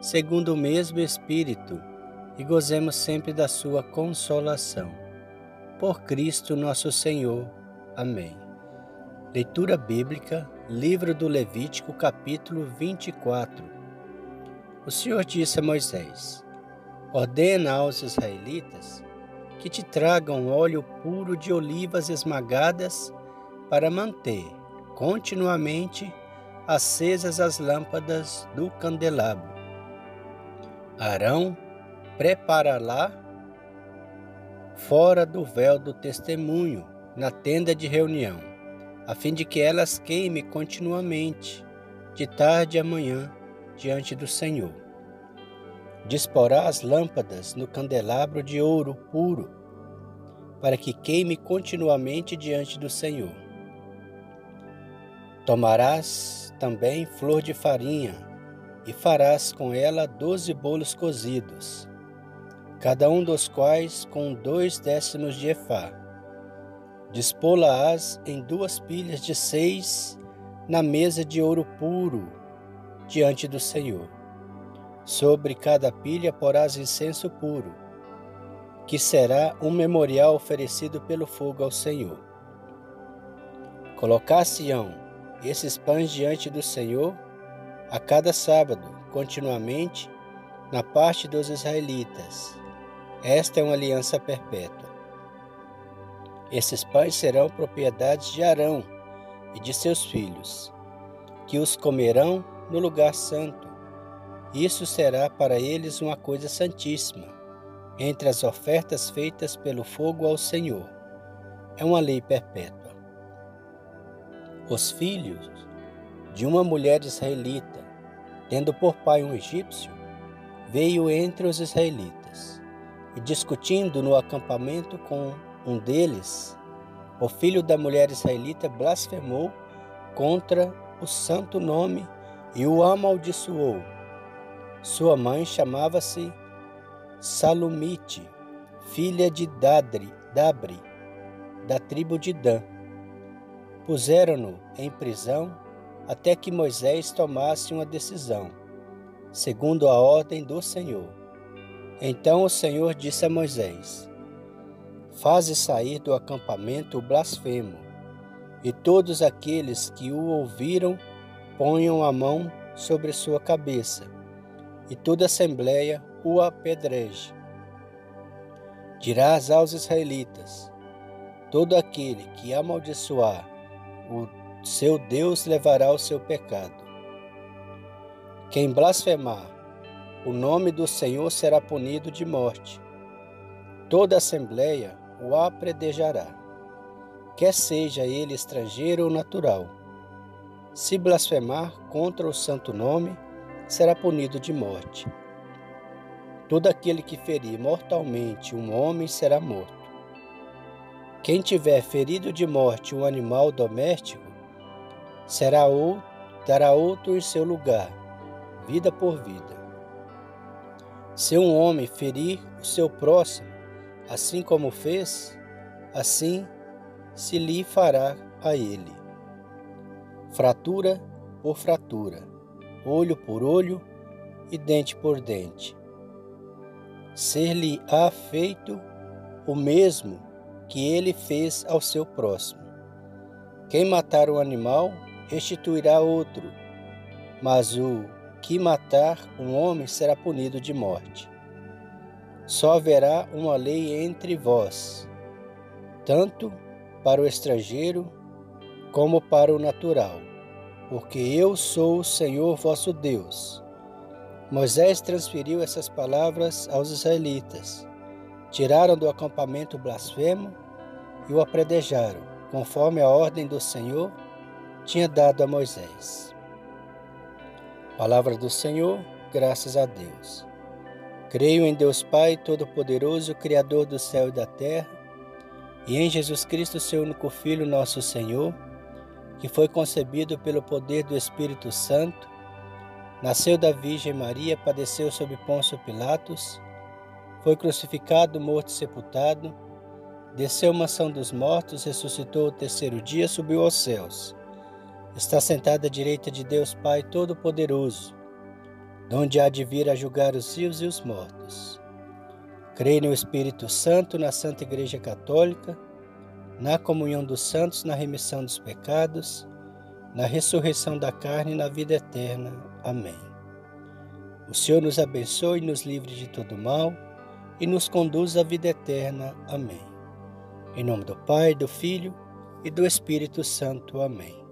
segundo o mesmo Espírito, e gozemos sempre da Sua consolação. Por Cristo nosso Senhor. Amém. Leitura Bíblica, Livro do Levítico, capítulo 24. O Senhor disse a Moisés: Ordena aos israelitas que te tragam óleo puro de olivas esmagadas para manter continuamente acesas as lâmpadas do candelabro Arão preparará fora do véu do testemunho, na tenda de reunião, a fim de que elas queime continuamente, de tarde a manhã, diante do Senhor. Disporá as lâmpadas no candelabro de ouro puro, para que queime continuamente diante do Senhor. Tomarás também flor de farinha, e farás com ela doze bolos cozidos, cada um dos quais com dois décimos de efá. Dispô-la-ás em duas pilhas de seis na mesa de ouro puro diante do Senhor. Sobre cada pilha porás incenso puro, que será um memorial oferecido pelo fogo ao Senhor. Colocar-se-ão esses pães diante do Senhor a cada sábado, continuamente, na parte dos israelitas. Esta é uma aliança perpétua. Esses pães serão propriedades de Arão e de seus filhos, que os comerão no lugar santo. Isso será para eles uma coisa santíssima, entre as ofertas feitas pelo fogo ao Senhor. É uma lei perpétua. Os filhos de uma mulher israelita, tendo por pai um egípcio, veio entre os israelitas e, discutindo no acampamento com um deles, o filho da mulher israelita blasfemou contra o santo nome e o amaldiçoou. Sua mãe chamava-se Salumite, filha de Dadri, Dabri, da tribo de Dan. Puseram-no em prisão até que Moisés tomasse uma decisão, segundo a ordem do Senhor. Então o Senhor disse a Moisés: Faze sair do acampamento o blasfemo, e todos aqueles que o ouviram ponham a mão sobre sua cabeça, e toda a assembleia o apedreje. Dirás aos israelitas: Todo aquele que amaldiçoar o seu Deus levará o seu pecado. Quem blasfemar o nome do Senhor será punido de morte. Toda assembleia o apredejará, quer seja ele estrangeiro ou natural. Se blasfemar contra o santo nome, será punido de morte. Todo aquele que ferir mortalmente um homem será morto. Quem tiver ferido de morte um animal doméstico, será outro, dará outro em seu lugar, vida por vida. Se um homem ferir o seu próximo, assim como fez, assim se lhe fará a ele. Fratura por fratura, olho por olho e dente por dente. Ser-lhe-á feito o mesmo que ele fez ao seu próximo. Quem matar o animal restituirá outro, mas o que matar um homem será punido de morte. Só haverá uma lei entre vós, tanto para o estrangeiro como para o natural, porque eu sou o Senhor vosso Deus. Moisés transferiu essas palavras aos israelitas. Tiraram do acampamento o blasfemo e o apredejaram, conforme a ordem do Senhor tinha dado a Moisés. Palavra do Senhor, graças a Deus. Creio em Deus Pai Todo-Poderoso, Criador do céu e da terra, e em Jesus Cristo, seu único Filho, nosso Senhor, que foi concebido pelo poder do Espírito Santo, nasceu da Virgem Maria, padeceu sob Pôncio Pilatos, foi crucificado, morto e sepultado, desceu mansão dos mortos, ressuscitou o terceiro dia, subiu aos céus. Está sentado à direita de Deus Pai Todo-Poderoso, donde há de vir a julgar os vivos e os mortos. Creio no Espírito Santo, na Santa Igreja Católica, na comunhão dos santos, na remissão dos pecados, na ressurreição da carne e na vida eterna. Amém. O Senhor nos abençoe nos livre de todo mal e nos conduz à vida eterna. Amém. Em nome do Pai, do Filho e do Espírito Santo. Amém.